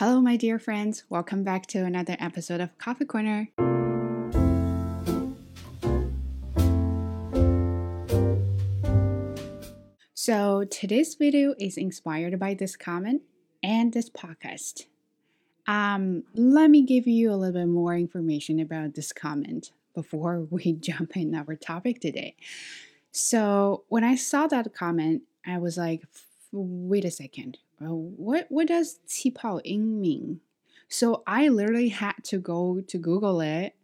Hello, my dear friends. Welcome back to another episode of Coffee Corner. So, today's video is inspired by this comment and this podcast. Um, let me give you a little bit more information about this comment before we jump in our topic today. So, when I saw that comment, I was like, wait a second, what what does 气泡音 mean? So I literally had to go to Google it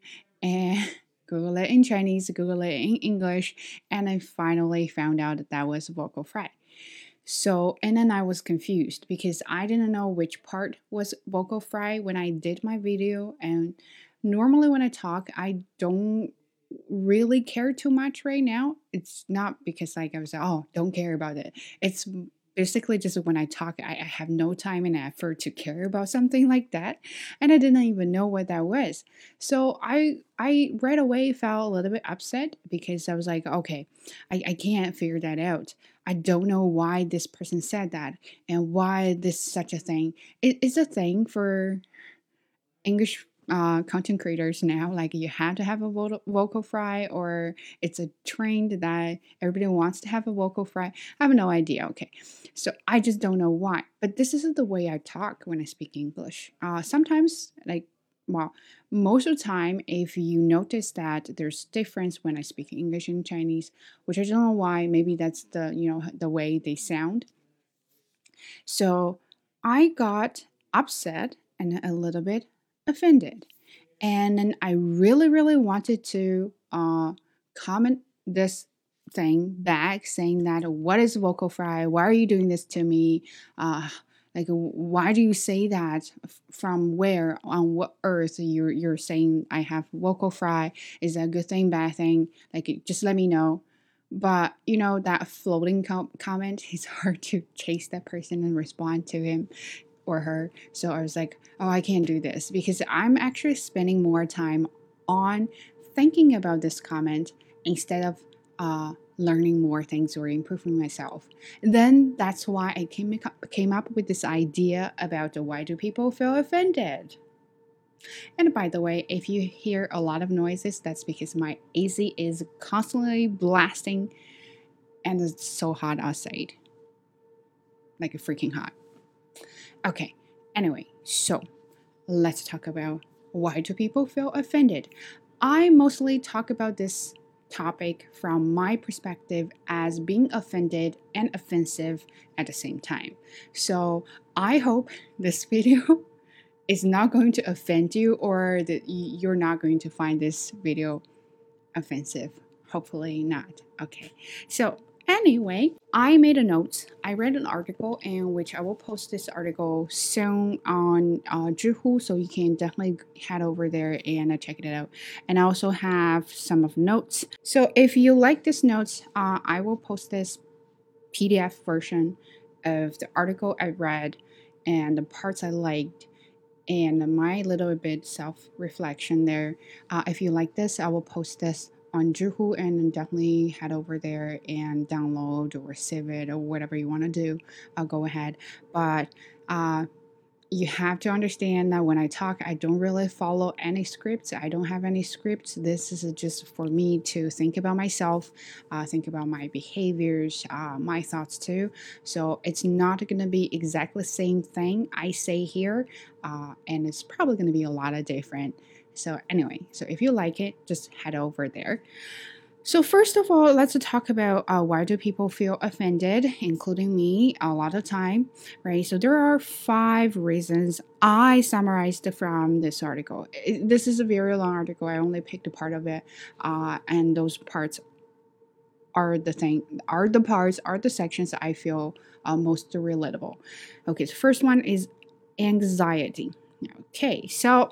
and Google it in Chinese, Google it in English, and I finally found out that that was vocal fry. So, and then I was confused because I didn't know which part was vocal fry when I did my video. And normally, when I talk, I don't really care too much right now. It's not because, like, I was like, oh, don't care about it. It's basically just when I talk, I, I, have no time and effort to care about something like that, and I didn't even know what that was. So I I right away felt a little bit upset because I was like, okay, I, I can't figure that out. I don't know why this person said that and why this such a thing. It is a thing for English uh, content creators now. Like you have to have a vocal fry, or it's a trend that everybody wants to have a vocal fry. I have no idea. Okay, so I just don't know why. But this isn't the way I talk when I speak English. Uh, sometimes, like well, most of the time, if you notice that there's difference when I speak English and Chinese, which I don't know why. Maybe that's the you know the way they sound. So I got upset and a little bit offended. And then I really, really wanted to uh, comment this thing back saying that what is vocal fry? Why are you doing this to me? Uh, like why do you say that from where on what earth you're you're saying I have vocal fry? Is that a good thing, bad thing? Like just let me know. But you know that floating com- comment is hard to chase that person and respond to him or her. So I was like, oh, I can't do this because I'm actually spending more time on thinking about this comment instead of uh, learning more things or improving myself. Then that's why I came, came up with this idea about why do people feel offended? And by the way, if you hear a lot of noises, that's because my AC is constantly blasting and it's so hot outside. Like freaking hot. Okay, anyway, so let's talk about why do people feel offended? I mostly talk about this topic from my perspective as being offended and offensive at the same time. So I hope this video is not going to offend you or that you're not going to find this video offensive. Hopefully not. Okay. So Anyway, I made a note. I read an article in which I will post this article soon on uh, Zhihu, so you can definitely head over there and uh, check it out. And I also have some of notes. So if you like this notes, uh, I will post this PDF version of the article I read and the parts I liked and my little bit self reflection there. Uh, if you like this, I will post this on Zhihu and definitely head over there and download or save it or whatever you want to do. I'll go ahead. But uh, you have to understand that when I talk, I don't really follow any scripts. I don't have any scripts. This is just for me to think about myself, uh, think about my behaviors, uh, my thoughts too. So it's not going to be exactly the same thing I say here, uh, and it's probably going to be a lot of different. So, anyway, so if you like it, just head over there. So, first of all, let's talk about uh, why do people feel offended, including me, a lot of time, right? So, there are five reasons I summarized from this article. It, this is a very long article. I only picked a part of it, uh, and those parts are the thing, are the parts, are the sections I feel uh, most relatable. Okay, so first one is anxiety. Okay, so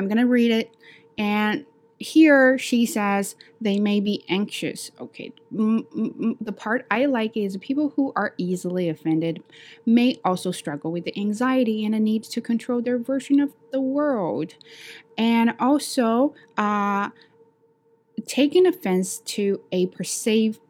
I'm going to read it. And here she says they may be anxious. Okay, the part I like is people who are easily offended may also struggle with the anxiety and a need to control their version of the world. And also, uh, taking offense to a perceived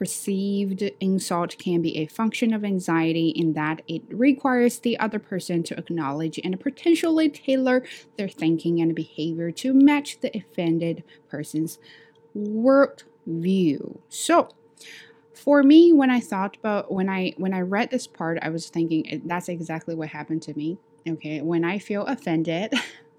perceived insult can be a function of anxiety in that it requires the other person to acknowledge and potentially tailor their thinking and behavior to match the offended person's worldview. So, for me when i thought about when i when i read this part i was thinking that's exactly what happened to me okay when i feel offended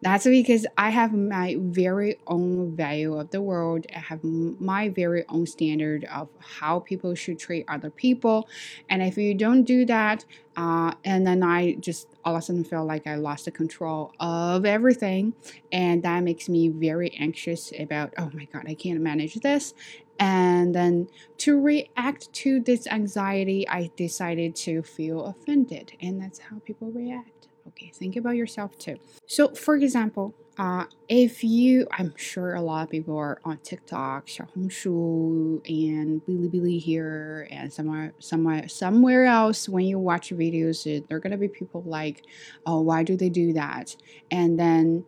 that's because I have my very own value of the world. I have my very own standard of how people should treat other people. And if you don't do that, uh, and then I just all of a sudden feel like I lost the control of everything. And that makes me very anxious about, oh my God, I can't manage this. And then to react to this anxiety, I decided to feel offended. And that's how people react. Okay, think about yourself too. So, for example, uh, if you, I'm sure a lot of people are on TikTok, Xiaohongshu, and Bilibili here, and somewhere, somewhere, somewhere else. When you watch videos, there are gonna be people like, "Oh, why do they do that?" And then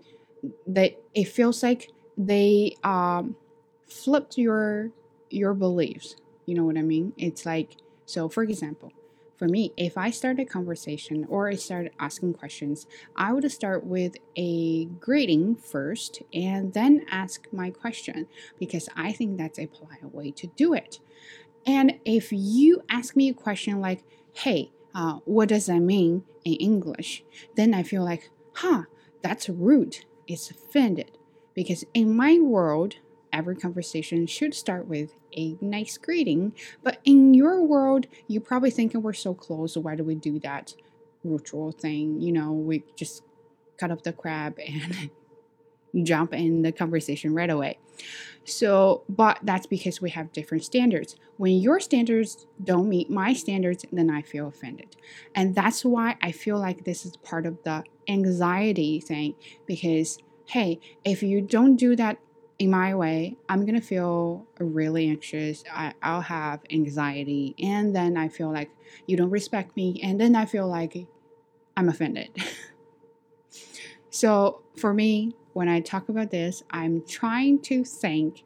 they, it feels like they um, flipped your your beliefs. You know what I mean? It's like, so for example, for me, if I start a conversation or I start asking questions, I would start with a greeting first and then ask my question because I think that's a polite way to do it. And if you ask me a question like, hey, uh, what does that mean in English? Then I feel like, huh, that's rude. It's offended. Because in my world, every conversation should start with a nice greeting. But in your world, you're probably thinking we're so close, why do we do that ritual thing? You know, we just cut up the crab and jump in the conversation right away. So, but that's because we have different standards. When your standards don't meet my standards, then I feel offended. And that's why I feel like this is part of the anxiety thing because hey, if you don't do that in my way, I'm gonna feel really anxious. I, I'll have anxiety, and then I feel like you don't respect me, and then I feel like I'm offended. so for me, when I talk about this, I'm trying to think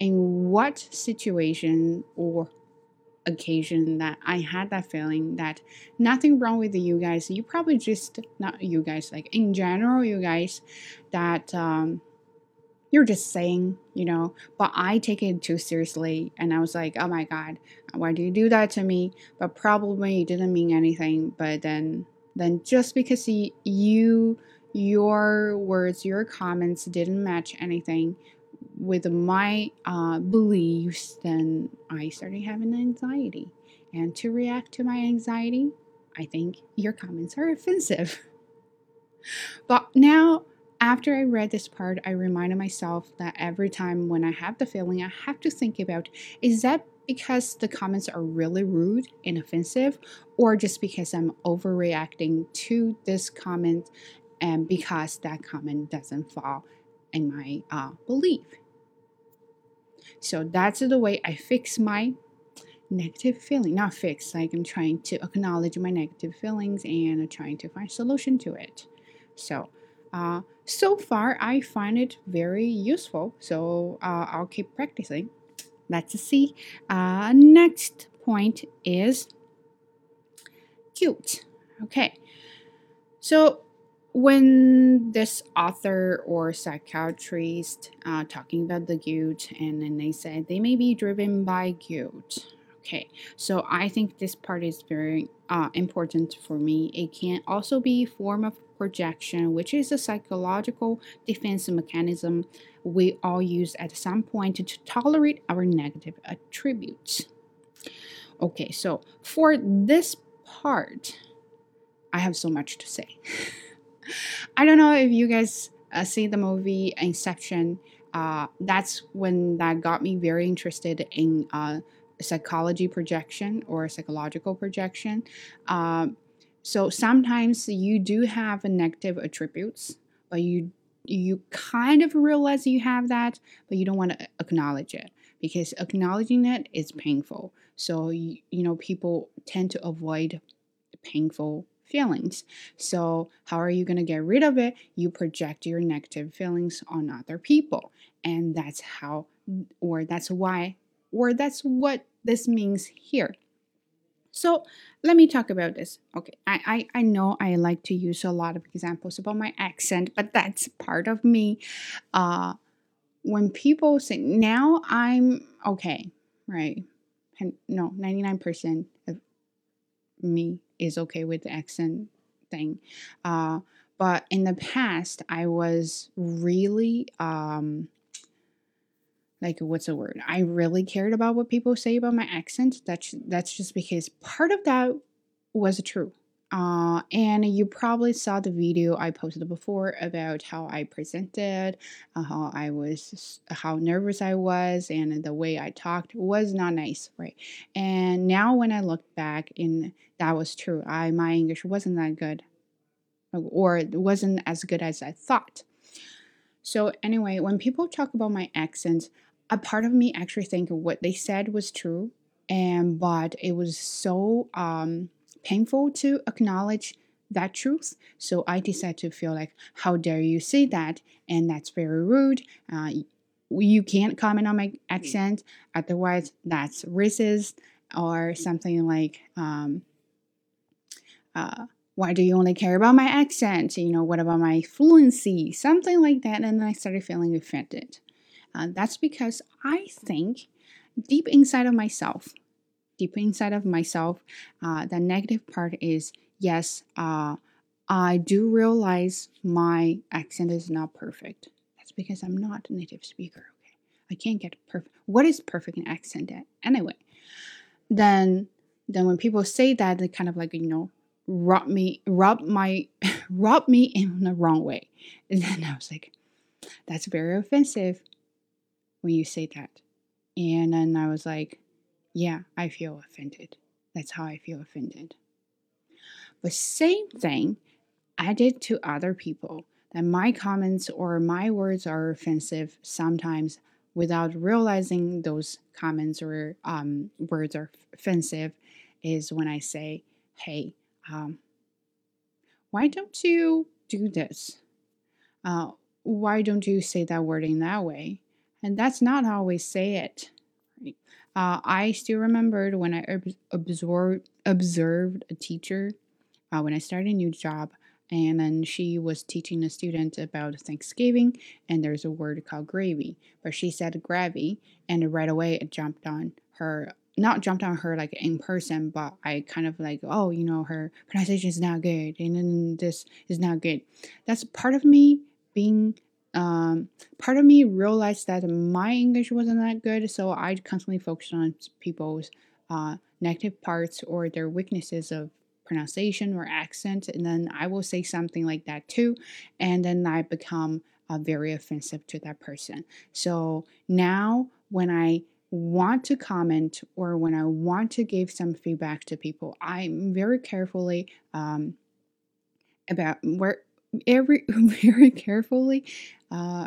in what situation or occasion that I had that feeling that nothing wrong with you guys. You probably just not you guys, like in general, you guys that um, you're just saying, you know, but I take it too seriously. And I was like, oh my God, why do you do that to me? But probably you didn't mean anything. But then, then just because you, your words, your comments didn't match anything with my uh, beliefs, then I started having anxiety. And to react to my anxiety, I think your comments are offensive. But now after I read this part, I reminded myself that every time when I have the feeling, I have to think about is that because the comments are really rude and offensive, or just because I'm overreacting to this comment and because that comment doesn't fall in my uh, belief. So that's the way I fix my negative feeling. Not fix, like I'm trying to acknowledge my negative feelings and trying to find solution to it. So uh, so far, I find it very useful, so uh, I'll keep practicing. Let's see. Uh, next point is guilt. Okay, so when this author or psychiatrist uh, talking about the guilt, and then they said they may be driven by guilt. Okay, so I think this part is very uh, important for me. It can also be form of projection, which is a psychological defense mechanism we all use at some point to tolerate our negative attributes. Okay, so for this part, I have so much to say. I don't know if you guys uh, see the movie Inception. Uh, that's when that got me very interested in uh, psychology projection or psychological projection. Um, so sometimes you do have negative attributes, but you you kind of realize you have that, but you don't want to acknowledge it because acknowledging it is painful. So you, you know people tend to avoid painful feelings. So how are you going to get rid of it? You project your negative feelings on other people. And that's how or that's why or that's what this means here. So let me talk about this. Okay, I, I, I know I like to use a lot of examples about my accent, but that's part of me. Uh, when people say, now I'm okay, right? No, 99% of me is okay with the accent thing. Uh, but in the past, I was really um, like what's the word i really cared about what people say about my accent that's that's just because part of that was true uh, and you probably saw the video I posted before about how I presented, uh, how I was, how nervous I was, and the way I talked was not nice, right? And now when I look back, and that was true. I my English wasn't that good, or it wasn't as good as I thought. So anyway, when people talk about my accent, a part of me actually think what they said was true, and but it was so um, painful to acknowledge that truth. So I decided to feel like, how dare you say that? And that's very rude. Uh, you can't comment on my accent, otherwise that's racist or something like. Um, uh, why do you only care about my accent? You know, what about my fluency? Something like that. And then I started feeling offended. Uh, that's because I think deep inside of myself, deep inside of myself, uh, the negative part is yes, uh, I do realize my accent is not perfect. That's because I'm not a native speaker. Okay, I can't get perfect. What is perfect in accent anyway? Then, then when people say that, they kind of like you know rub me, rub my, rub me in the wrong way, and then I was like, that's very offensive when you say that. And then I was like, yeah, I feel offended. That's how I feel offended. But same thing I did to other people that my comments or my words are offensive sometimes without realizing those comments or um, words are offensive is when I say, hey, um, why don't you do this? Uh, why don't you say that word in that way? And that's not how we say it. Uh, I still remembered when I observed, observed a teacher uh, when I started a new job, and then she was teaching a student about Thanksgiving, and there's a word called gravy, but she said gravy, and right away it jumped on her. Not jumped on her like in person, but I kind of like, oh, you know, her pronunciation is not good, and then this is not good. That's part of me being um, part of me realized that my English wasn't that good, so I constantly focused on people's uh, negative parts or their weaknesses of pronunciation or accent, and then I will say something like that too, and then I become uh, very offensive to that person. So now when I want to comment or when I want to give some feedback to people, I'm very carefully um, about where every very carefully uh,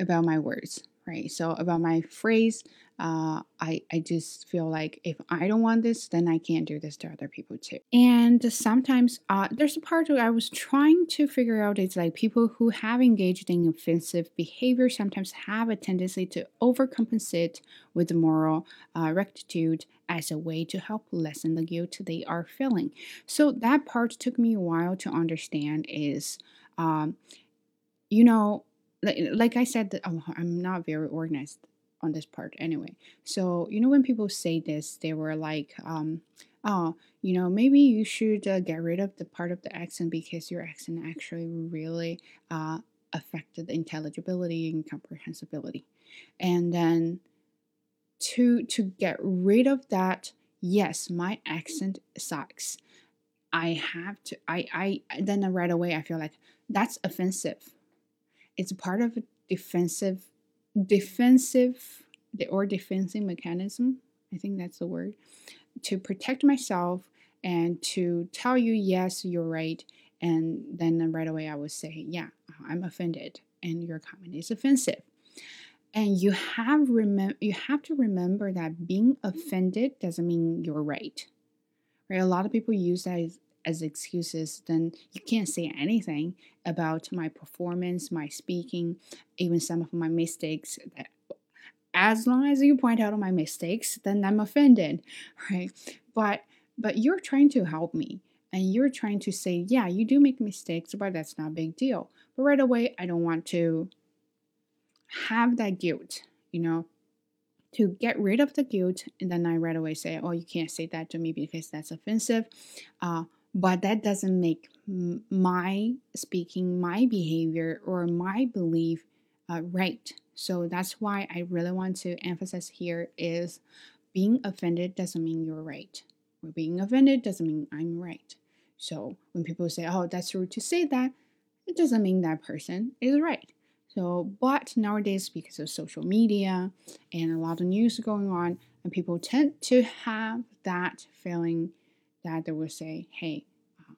about my words, right? So about my phrase, uh, I I just feel like if I don't want this, then I can't do this to other people too. And sometimes uh, there's a part I was trying to figure out it's like people who have engaged in offensive behavior sometimes have a tendency to overcompensate with moral uh, rectitude as a way to help lessen the guilt they are feeling. So that part took me a while to understand is, um, you know, like, like I said, oh, I'm not very organized on this part anyway. So, you know, when people say this, they were like, um, oh, you know, maybe you should uh, get rid of the part of the accent because your accent actually really uh, affected intelligibility and comprehensibility. And then to to get rid of that, yes, my accent sucks. I have to I I then right away I feel like that's offensive it's part of a defensive defensive or defensive mechanism i think that's the word to protect myself and to tell you yes you're right and then right away i would say yeah i'm offended and your comment is offensive. And you have remem- you have to remember that being offended doesn't mean you're right right? A lot of people use that as, as excuses, then you can't say anything about my performance, my speaking, even some of my mistakes. as long as you point out my mistakes, then I'm offended, right? But but you're trying to help me and you're trying to say, yeah, you do make mistakes, but that's not a big deal. But right away, I don't want to have that guilt, you know, to get rid of the guilt. And then I right away say, oh, you can't say that to me because that's offensive. Uh, but that doesn't make my speaking, my behavior, or my belief uh, right. So that's why I really want to emphasize here is being offended doesn't mean you're right. Or being offended doesn't mean I'm right. So when people say, oh, that's rude to say that, it doesn't mean that person is right. So, but nowadays, because of social media and a lot of news going on, and people tend to have that feeling that they will say, hey, uh,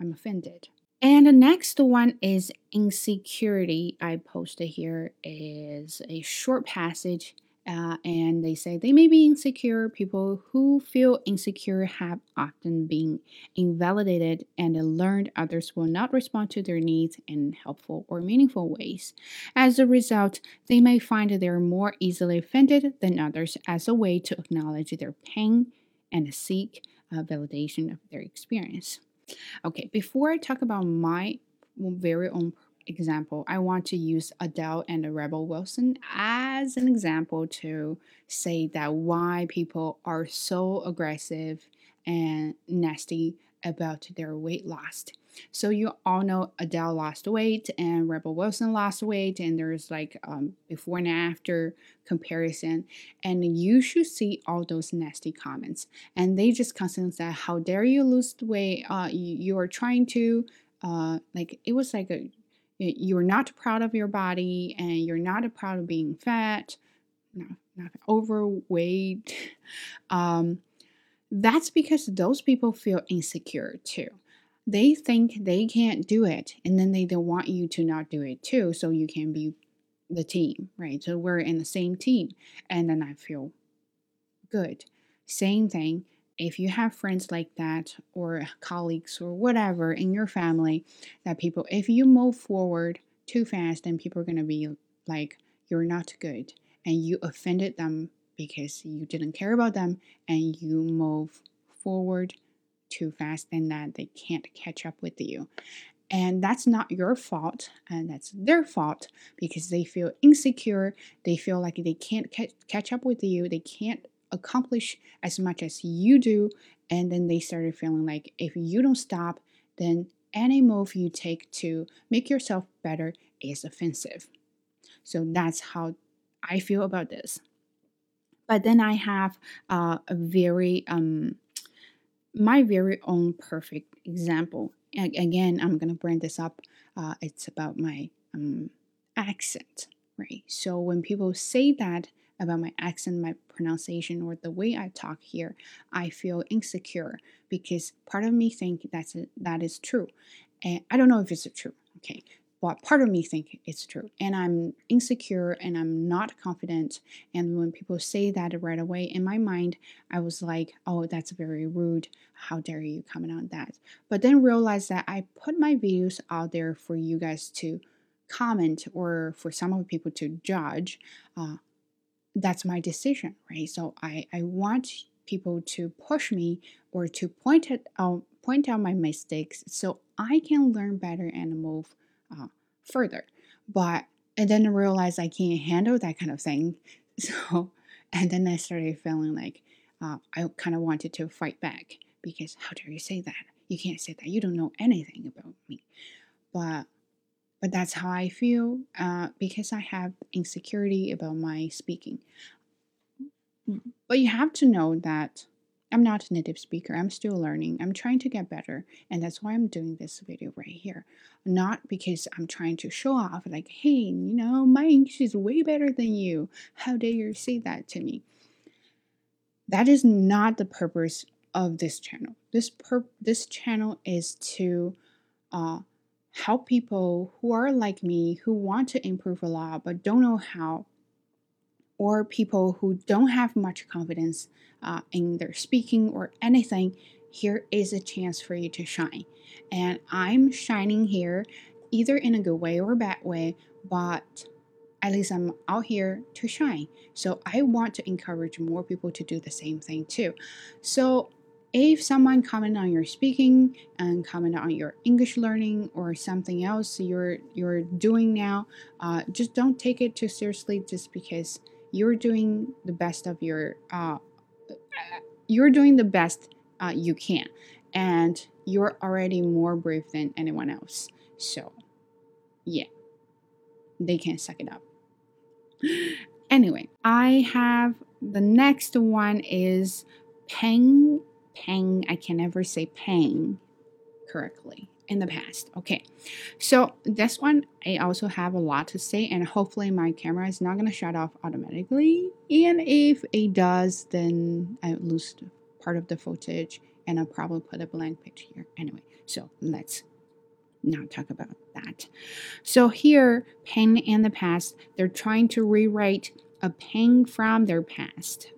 I'm offended. And the next one is insecurity. I posted here is a short passage uh, and they say they may be insecure. People who feel insecure have often been invalidated and learned others will not respond to their needs in helpful or meaningful ways. As a result, they may find they are more easily offended than others as a way to acknowledge their pain and seek Uh, validation of their experience. Okay, before I talk about my very own example, I want to use Adele and Rebel Wilson as an example to say that why people are so aggressive and nasty about their weight loss. So you all know Adele lost weight and Rebel Wilson lost weight, and there's like um, before and after comparison, and you should see all those nasty comments. And they just constantly say, "How dare you lose weight? Uh, you, you are trying to." Uh, like it was like a you're not proud of your body and you're not proud of being fat, no, not overweight. Um, that's because those people feel insecure too. They think they can't do it, and then they don't want you to not do it too, so you can be the team, right? So we're in the same team, and then I feel good. Same thing if you have friends like that or colleagues or whatever in your family that people if you move forward too fast then people are going to be like you're not good and you offended them because you didn't care about them and you move forward too fast and that they can't catch up with you and that's not your fault and that's their fault because they feel insecure they feel like they can't catch up with you they can't accomplish as much as you do. And then they started feeling like if you don't stop, then any move you take to make yourself better is offensive. So that's how I feel about this. But then I have uh, a very, um, my very own perfect example. Again, I'm to bring this up. Uh, it's about my um, accent, right? So when people say that about my accent, my pronunciation, or the way I talk here, I feel insecure because part of me think that's a, that is true, and I don't know if it's true. Okay, but part of me think it's true, and I'm insecure and I'm not confident. And when people say that right away, in my mind, I was like, "Oh, that's very rude. How dare you comment on that?" But then realize that I put my videos out there for you guys to comment or for some of the people to judge. Uh, that's my decision, right? So I, I want people to push me or to point it out point out my mistakes so I can learn better and move uh, further. But and then I realized I can't handle that kind of thing. So and then I started feeling like uh, I kind of wanted to fight back because how dare you say that? You can't say that. You don't know anything about me. But but that's how I feel uh, because I have insecurity about my speaking. But you have to know that I'm not a native speaker. I'm still learning. I'm trying to get better. And that's why I'm doing this video right here. Not because I'm trying to show off, like, hey, you know, my English is way better than you. How dare you say that to me? That is not the purpose of this channel. This per- this channel is to uh, help people who are like me, who want to improve a lot but don't know how, or people who don't have much confidence uh, in their speaking or anything. Here is a chance for you to shine. And I'm shining here either in a good way or a bad way, but at least I'm out here to shine. So I want to encourage more people to do the same thing too. So if someone comment on your speaking and comment on your English learning or something else you're you're doing now, uh, just don't take it too seriously just because you're doing the best of your uh, you're doing the best uh, you can. And you're already more brave than anyone else. So yeah. They can suck it up. Anyway i have the next one is peng peng i can never say peng correctly in the past. Okay, so this one I also have a lot to say, and hopefully my camera is not gonna shut off automatically. And if it does, then I lose part of the footage, and I'll probably put a blank page here anyway. So let's not talk about that. So here, Peng in the past, they're trying to rewrite a Peng from their past.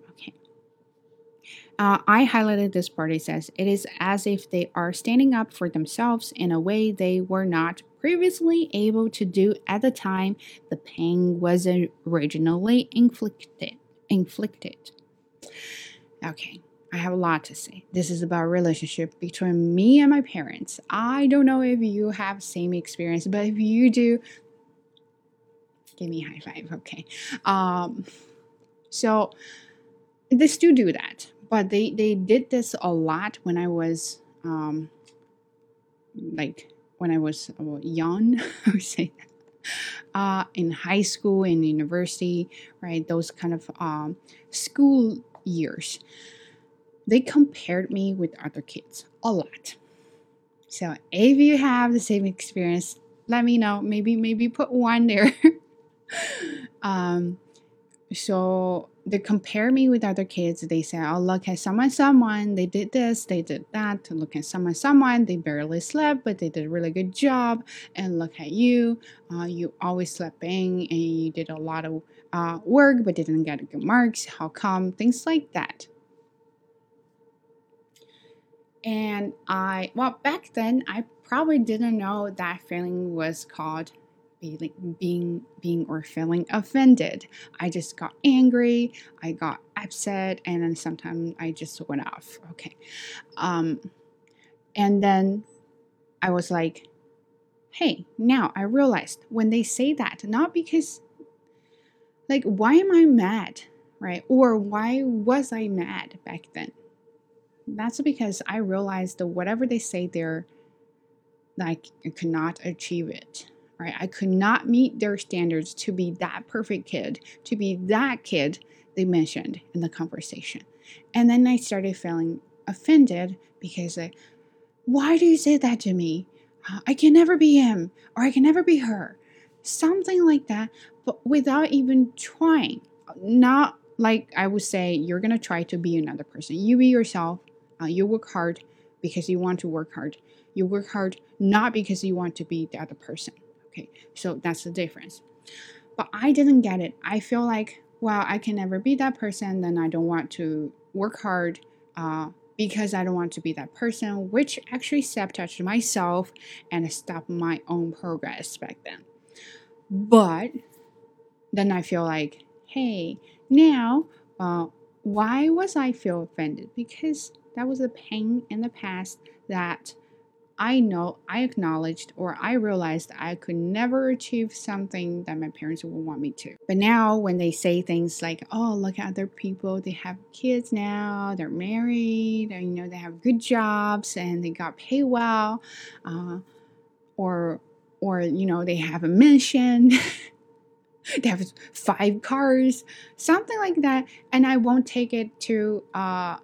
Uh, I highlighted this part. It says it is as if they are standing up for themselves in a way they were not previously able to do at the time the pain was originally inflicted. Inflicted. Okay, I have a lot to say. This is about relationship between me and my parents. I don't know if you have same experience, but if you do, give me high five. Okay. Um. So they still do that but they they did this a lot when I was um like when I was young, I would say uh, in high school and university, right? Those kind of um, school years. They compared me with other kids a lot. So if you have the same experience, let me know. Maybe maybe put one there. um, so they compare me with other kids. They say, "Oh, look at someone, someone. They did this, they did that. Look at someone, someone. They barely slept, but they did a really good job. And look at you. Uh, you always slept in, and you did a lot of uh, work, but didn't get good marks. How come? Things like that." And I, well, back then I probably didn't know that feeling was called being being being or feeling offended. I just got angry, I got upset, and then sometimes I just went off. Okay. Um and then I was like, hey, now I realized when they say that, not because like why am I mad? Right? Or why was I mad back then? That's because I realized that whatever they say they're like I achieve it right? I could not meet their standards to be that perfect kid, to be that kid they mentioned in the conversation. And then I started feeling offended because, like, why do you say that to me? Uh, I can never be him or I can never be her. Something like that, but without even trying. Not like I would say, you're going to try to be another person. You be yourself. Uh, you work hard because you want to work hard. You work hard not because you want to be the other person. Okay, so that's the difference. But I didn't get it. I feel like, well, I can never be that person, then I don't want to work hard uh, because I don't want to be that person, which actually sabotaged myself and stopped my own progress back then. But then I feel like, hey, now, uh, why was I feel offended? Because that was a pain in the past that I know I acknowledged or I realized I could never achieve something that my parents would want me to. But now, when they say things like, oh, look at other people, they have kids now, they're married, you know, they have good jobs and they got paid well, uh, or, or, you know, they have a mansion. they have five cars, something like that, and I won't take it too uh,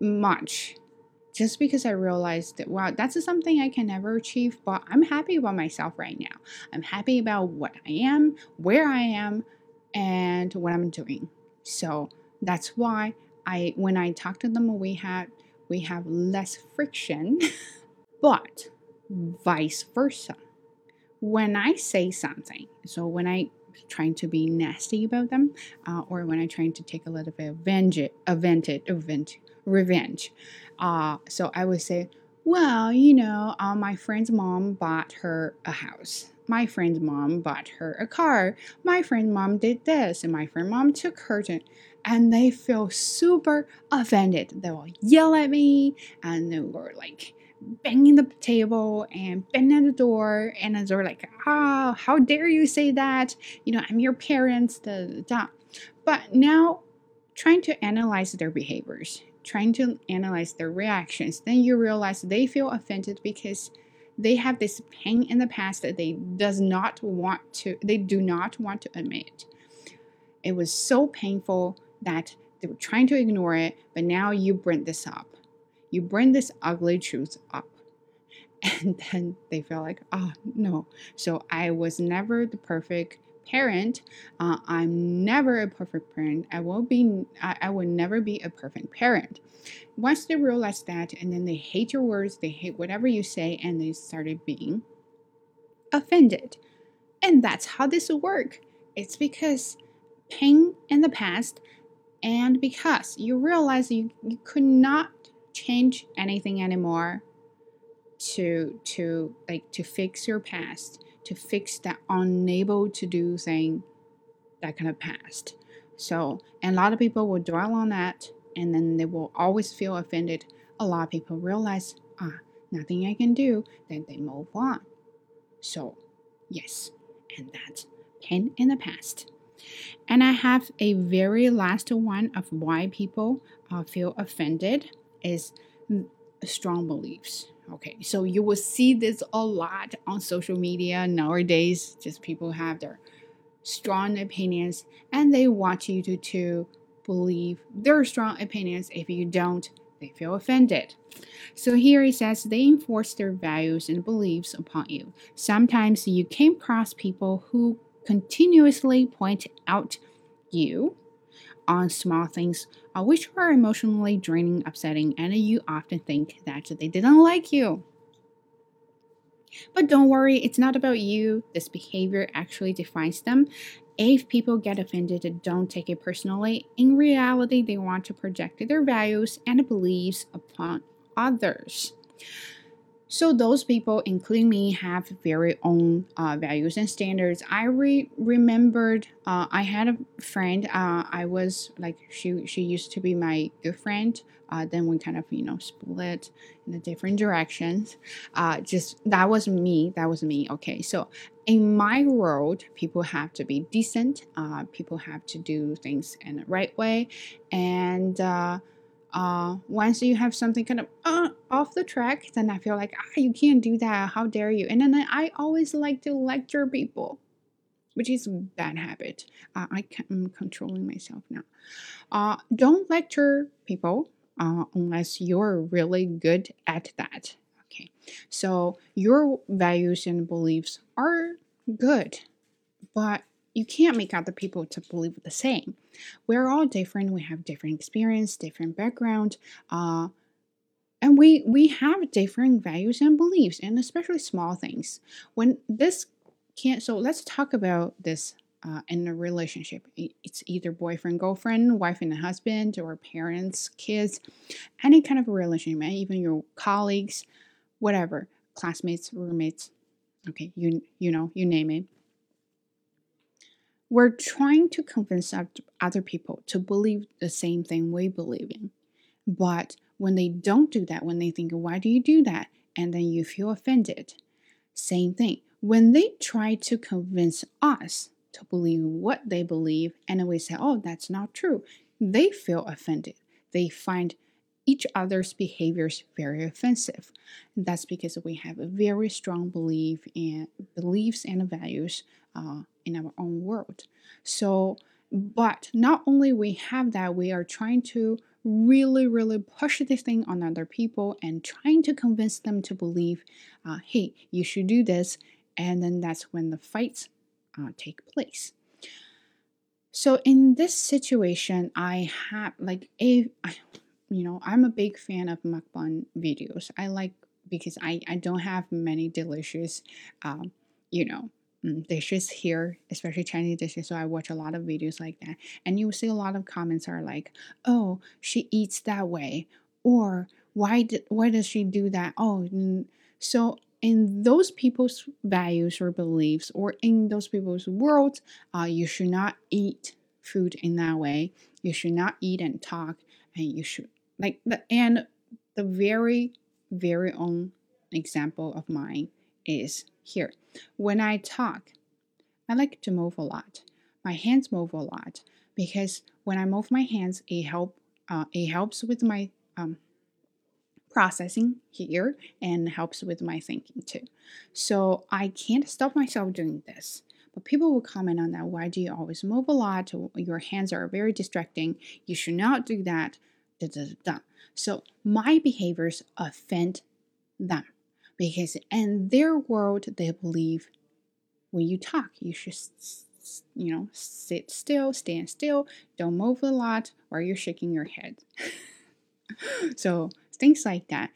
much just because I realized that, wow, that's something I can never achieve, but I'm happy about myself right now. I'm happy about what I am, where I am, and what I'm doing. So that's why I, when I talk to them, we had, we have less friction, but vice versa. When I say something, so when I trying to be nasty about them, uh, or when I'm trying to take a little bit of vengeance, revenge, revenge, uh, so I would say, well, you know, uh, my friend's mom bought her a house. my friend's mom bought her a car. My friend's mom did this, and my friend's mom took her to, and they feel super offended. They will yell at me, and they were like banging the table and banging the door, and they're like, "Ah, oh, how dare you say that? You know, I'm your parents." The da. But now, trying to analyze their behaviors, trying to analyze their reactions, then you realize they feel offended because they have this pain in the past that they does not want to they do not want to admit. It was so painful that they were trying to ignore it but now you bring this up. You bring this ugly truth up. And then they feel like oh no. So i was never the perfect parent uh, i'm never a perfect parent i will be I, I will never be a perfect parent once they realize that, and then they hate your words, they hate whatever you say, and they started being offended. And that's how this will work. It's because pain in the past, and because you realize you, you could not change anything anymore to to like to fix your past to fix that unable to do thing that kind of past so and a lot of people will dwell on that and then they will always feel offended. A lot of people realize, ah, nothing I can do, then they move on. So, yes, and that's pain in the past. And I have a very last one of why people uh, feel offended is strong beliefs. Okay, so you will see this a lot on social media nowadays. Just people have their strong opinions and they want you to, to believe their strong opinions. If you don't, they feel offended. So here he says they enforce their values and beliefs upon you. Sometimes you came across people who continuously point out you on small things uh, which are emotionally draining, upsetting, and you often think that they didn't like you. But don't worry, it's not about you. This behavior actually defines them. If people get offended, don't take it personally. In reality, they want to project their values and beliefs upon others. So those people, including me, have very own uh, values and standards. I re- remembered uh, I had a friend. Uh, I was like she she used to be my good friend. Uh, then we kind of you know split in the different directions. Uh, just that was me. That was me. Okay, so in my world, people have to be decent. Uh, people have to do things in the right way, and uh, once you have something kind of uh, off the track, then I feel like ah, you can't do that. How dare you? And then I always like to lecture people, which is a bad habit. Uh, I am controlling myself now. Uh, don't lecture people uh, unless you're really good at that. Okay, so your values and beliefs are good, but you can't make other people to believe the same. We're all different. We have different experience, different background, uh, and we we have different values and beliefs, and especially small things. When this can't, so let's talk about this uh, in a relationship. It's either boyfriend, girlfriend, wife and husband, or parents, kids, any kind of relationship, even your colleagues, whatever, classmates, roommates. Okay, you you know, you name it. We're trying to convince other people to believe the same thing we believe in. But when they don't do that, when they think, why do you do that? And then you feel offended. Same thing. When they try to convince us to believe what they believe, and we say, oh, that's not true, they feel offended. They find each other's behaviors very offensive. And that's because we have a very strong belief in beliefs and values uh, in our own world. So, but not only we have that, we are trying to really, really push this thing on other people and trying to convince them to believe, uh, hey, you should do this. And then that's when the fights uh, take place. So in this situation, I have like a, you know, I'm a big fan of mukbang videos. I like because I I don't have many delicious, um, you know, dishes here, especially Chinese dishes. So I watch a lot of videos like that, and you see a lot of comments are like, "Oh, she eats that way," or "Why did why does she do that?" Oh, so in those people's values or beliefs or in those people's world, uh, you should not eat food in that way. You should not eat and talk, and you should like the and the very very own example of mine is here. When I talk, I like to move a lot. My hands move a lot because when I move my hands, it help uh, it helps with my um, processing here and helps with my thinking too. So I can't stop myself doing this. But people will comment on that. Why do you always move a lot? Your hands are very distracting. You should not do that. Da, da, da. So my behaviors offend them because in their world they believe when you talk you should you know sit still stand still don't move a lot or you're shaking your head. So things like that.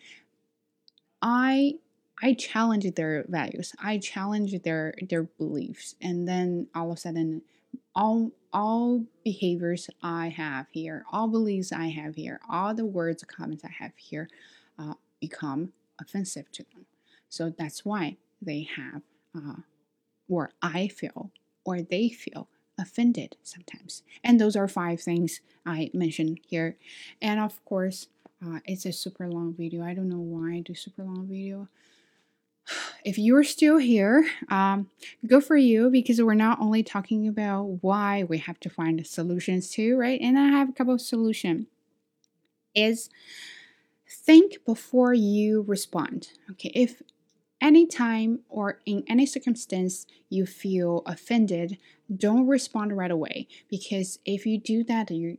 I i challenge their values. I challenge their their beliefs. And then all of a sudden all all behaviors i have here all beliefs i have here all the words comments i have here uh, become offensive to them so that's why they have, uh, or I feel, or they feel offended sometimes. And those are five things I mentioned here. And of course, uh, it's a super long video. I don't know why I do super long video. If you're still here, um, good for you because we're not only talking about why we have to find solutions too, right? And I have a couple of solutions. Is think before you respond. Okay, if anytime or in any circumstance you feel offended, don't respond right away because if you do that, you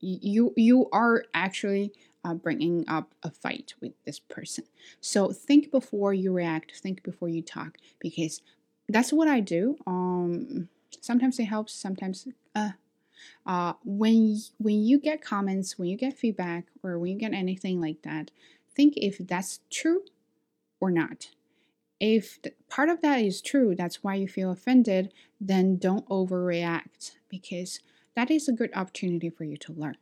you you are actually uh, bringing up a fight with this person. So think before you react. Think before you talk because that's what I do. Um, sometimes it helps. Sometimes uh, uh, when when you get comments, when you get feedback, or when you get anything like that, think if that's true or not. If part of that is true, that's why you feel offended, then don't overreact because that is a good opportunity for you to learn.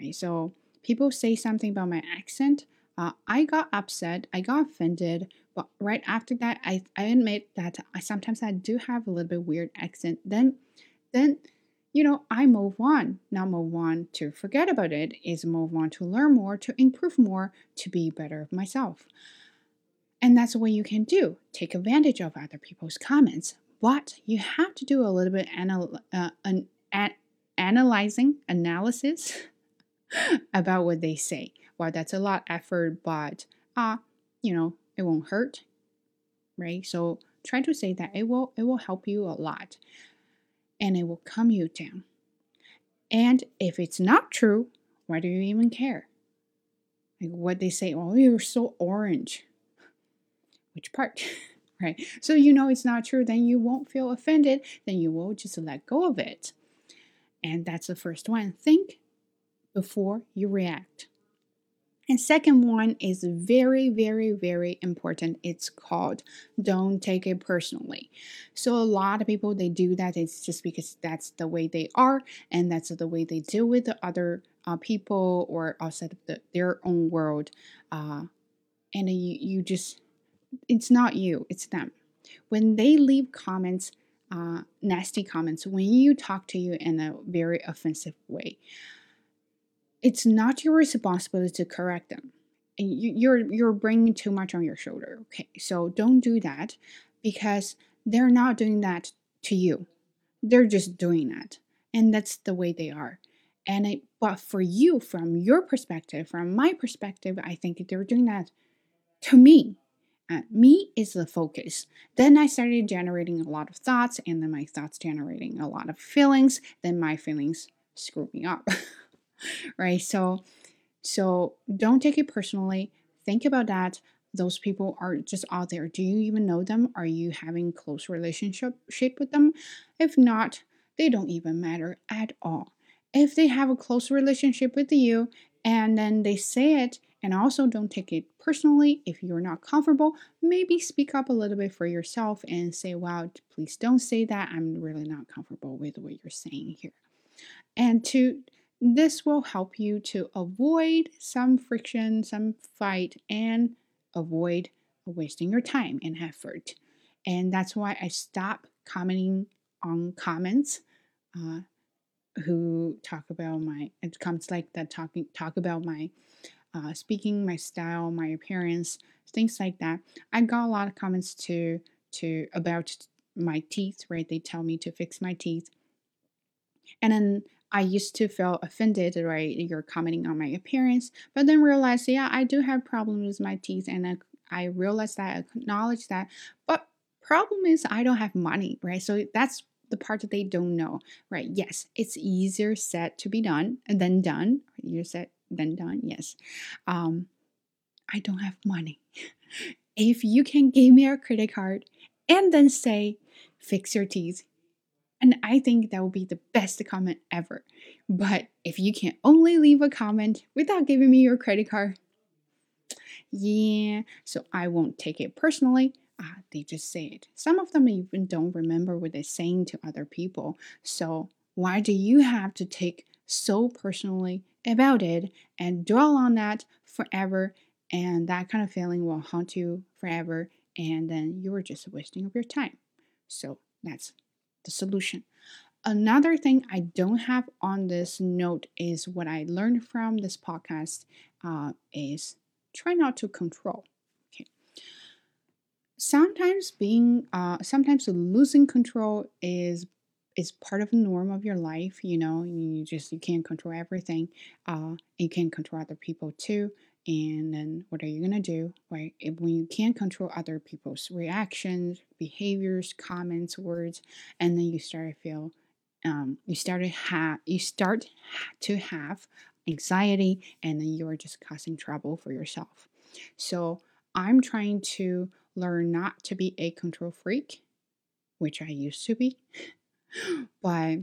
Right? So people say something about my accent. Uh, I got upset, I got offended, but right after that, I, I admit that I sometimes I do have a little bit weird accent. Then, then you know, I move on. Not move on to forget about it, is move on to learn more, to improve more, to be better myself. And that's what you can do. Take advantage of other people's comments. But you have to do a little bit anal- uh, an, an, analyzing, analysis about what they say. Well, that's a lot effort, but uh, you know, it won't hurt. Right? So try to say that it will it will help you a lot and it will calm you down. And if it's not true, why do you even care? Like what they say, oh, you're so orange which part, right? So you know it's not true, then you won't feel offended, then you will just let go of it. And that's the first one. Think before you react. And second one is very, very, very important. It's called don't take it personally. So a lot of people they do that. It's just because that's the way they are, and that's the way they deal with the other uh, people or outside of the, their own world. Uh, and you you just it's not you, it's them. When they leave comments, uh, nasty comments, when you talk to you in a very offensive way, it's not your responsibility to correct them. And you, you're you're bringing too much on your shoulder. Okay, so don't do that because they're not doing that to you. They're just doing that, and that's the way they are. And it, but for you, from your perspective, from my perspective, I think they're doing that to me uh, me is the focus. Then I started generating a lot of thoughts, and then my thoughts generating a lot of feelings. Then my feelings screw me up, right? So, so don't take it personally. Think about that. Those people are just out there. Do you even know them? Are you having close relationship with them? If not, they don't even matter at all. If they have a close relationship with you and then they say it and also, don't take it personally if you're not comfortable. Maybe speak up a little bit for yourself and say, Wow, please don't say that. I'm really not comfortable with what you're saying here. And to this will help you to avoid some friction, some fight, and avoid wasting your time and effort. And that's why I stop commenting on comments uh, who talk about my it comes like that talking talk about my uh, speaking, my style, my appearance, things like that. I got a lot of comments to to about my teeth, right? They tell me to fix my teeth. And then I used to feel offended, right? You're commenting on my appearance, but then realized, yeah, I do have problems with my teeth, and I, I realized that, I acknowledge that. But problem is, I don't have money, right? So that's the part that they don't know, right? Yes, it's easier said to be done than done. You said than done, yes. Um, I don't have money. if you can give me a credit card and then say, fix your teeth, and I think that would be the best comment ever. But if you can only leave a comment without giving me your credit card, yeah, so I won't take it personally. Ah, they just say it. Some of them even don't remember what they're saying to other people. So why do you have to take so personally about it and dwell on that forever? And that kind of feeling will haunt you forever, and then you are just wasting of your time. So that's the solution. Another thing I don't have on this note is what I learned from this podcast uh, is try not to control. Okay. Sometimes being, uh, sometimes losing control is is part of the norm of your life. You know, you just you can't control everything. Uh, you can't control other people too and then what are you to do right if, when you can't control other people's reactions behaviors comments words and then you start to feel um, you start to have you start to have anxiety and then you're just causing trouble for yourself so i'm trying to learn not to be a control freak which i used to be but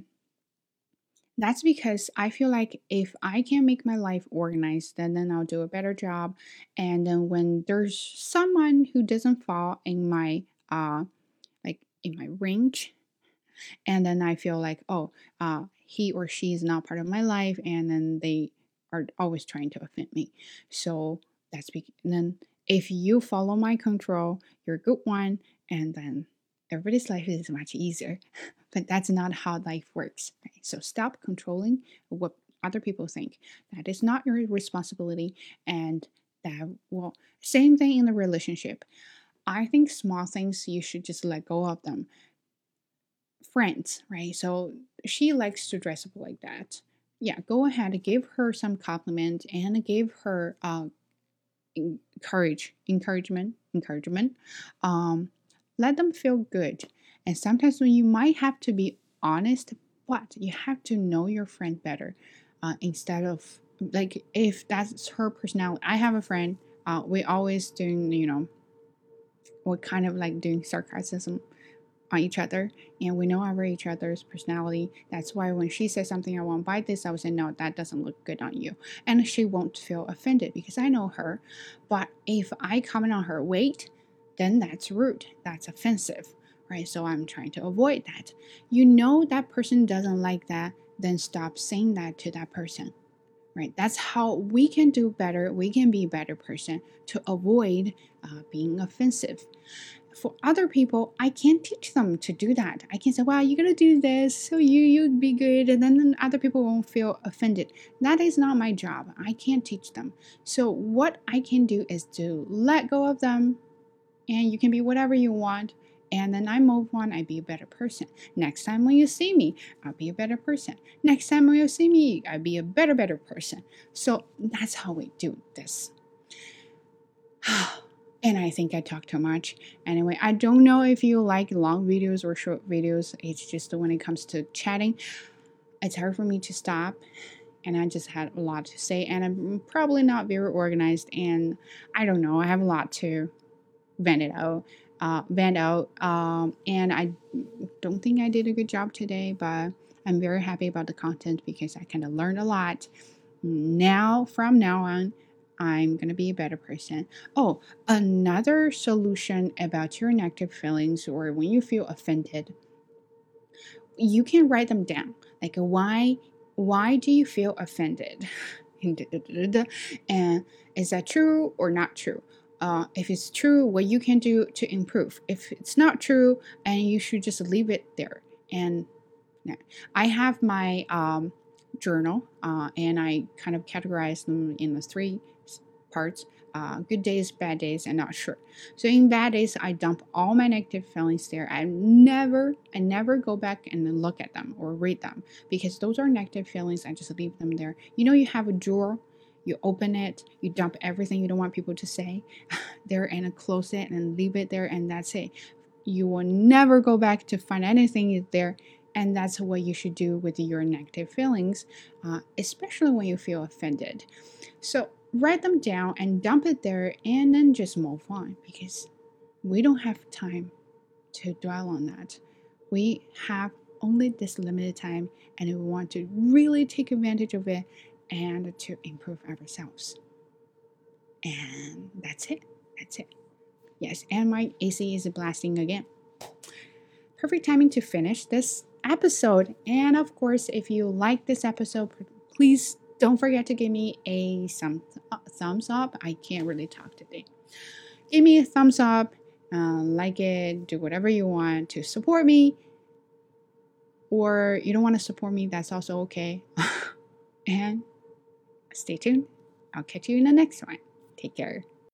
that's because I feel like if I can make my life organized, then then I'll do a better job. And then when there's someone who doesn't fall in my uh like in my range, and then I feel like oh uh he or she is not part of my life, and then they are always trying to offend me. So that's be- then if you follow my control, you're a good one, and then everybody's life is much easier. but that's not how life works. Right? So stop controlling what other people think. That is not your responsibility. And that, well, same thing in the relationship. I think small things, you should just let go of them. Friends, right? So she likes to dress up like that. Yeah, go ahead, give her some compliment and give her uh, encourage, encouragement, encouragement. Um, let them feel good. And sometimes when you might have to be honest, but you have to know your friend better uh, instead of like if that's her personality. I have a friend. Uh, we always doing you know, we're kind of like doing sarcasm on each other and we know our each other's personality that's why when she says something i won't buy this i would say no that doesn't look good on you and she won't feel offended because i know her but if i comment on her weight then that's rude, that's offensive, right? So I'm trying to avoid that. You know that person doesn't like that, then stop saying that to that person, right? That's how we can do better. We can be a better person to avoid uh, being offensive. For other people, I can't teach them to do that. I can say, "Well, you're gonna do this, so you you'd be good," and then other people won't feel offended. That is not my job. I can't teach them. So what I can do is to let go of them, and you can be whatever you want. And then I move on, I be a better person. Next time when you see me, I'll be a better person. Next time when you see me, I'll be a better, better person. So that's how we do this. and I think I talk too much. Anyway, I don't know if you like long videos or short videos. It's just when it comes to chatting, it's hard for me to stop. And I just had a lot to say, and I'm probably not very organized. And I don't know, I have a lot to vent it out uh, out um, and i don't think i did a good job today but i'm very happy about the content because i kind of learned a lot. Now from now on i'm going to be a better person. Oh another solution about your negative feelings or when you feel offended you can write them down. Like why why do you feel offended? And is that true or not true uh, if it's true, what you can do to improve. If it's not true, and you should just leave it there. And yeah. I have my um, journal, uh, and I kind of categorize them in the three parts uh, good days, bad days, and not sure. So in bad days, I dump all my negative feelings there. I never, I never go back and look at them or read them because those are negative feelings. I just leave them there. You know, you have a drawer, you open it, you dump everything you don't want people to say there, and close it and leave it there, and that's it. You will never go back to find anything there and that's what you should do with your negative feelings, uh, especially when you feel offended. So write them down and dump it there and then just move on because we don't have time to dwell on that. We have only this limited time and we want to really take advantage of it and to improve ourselves. And that's it. That's it. Yes, and my AC is blasting again. Perfect timing to finish this episode. And of course, if you like this episode, please don't forget to give me a some, thumbs up. I can't really talk today. Give me a thumbs up, uh, like it, do whatever you want to support me. Or you don't want to support me, that's also okay. and stay tuned. I'll catch you in the next one. Take care.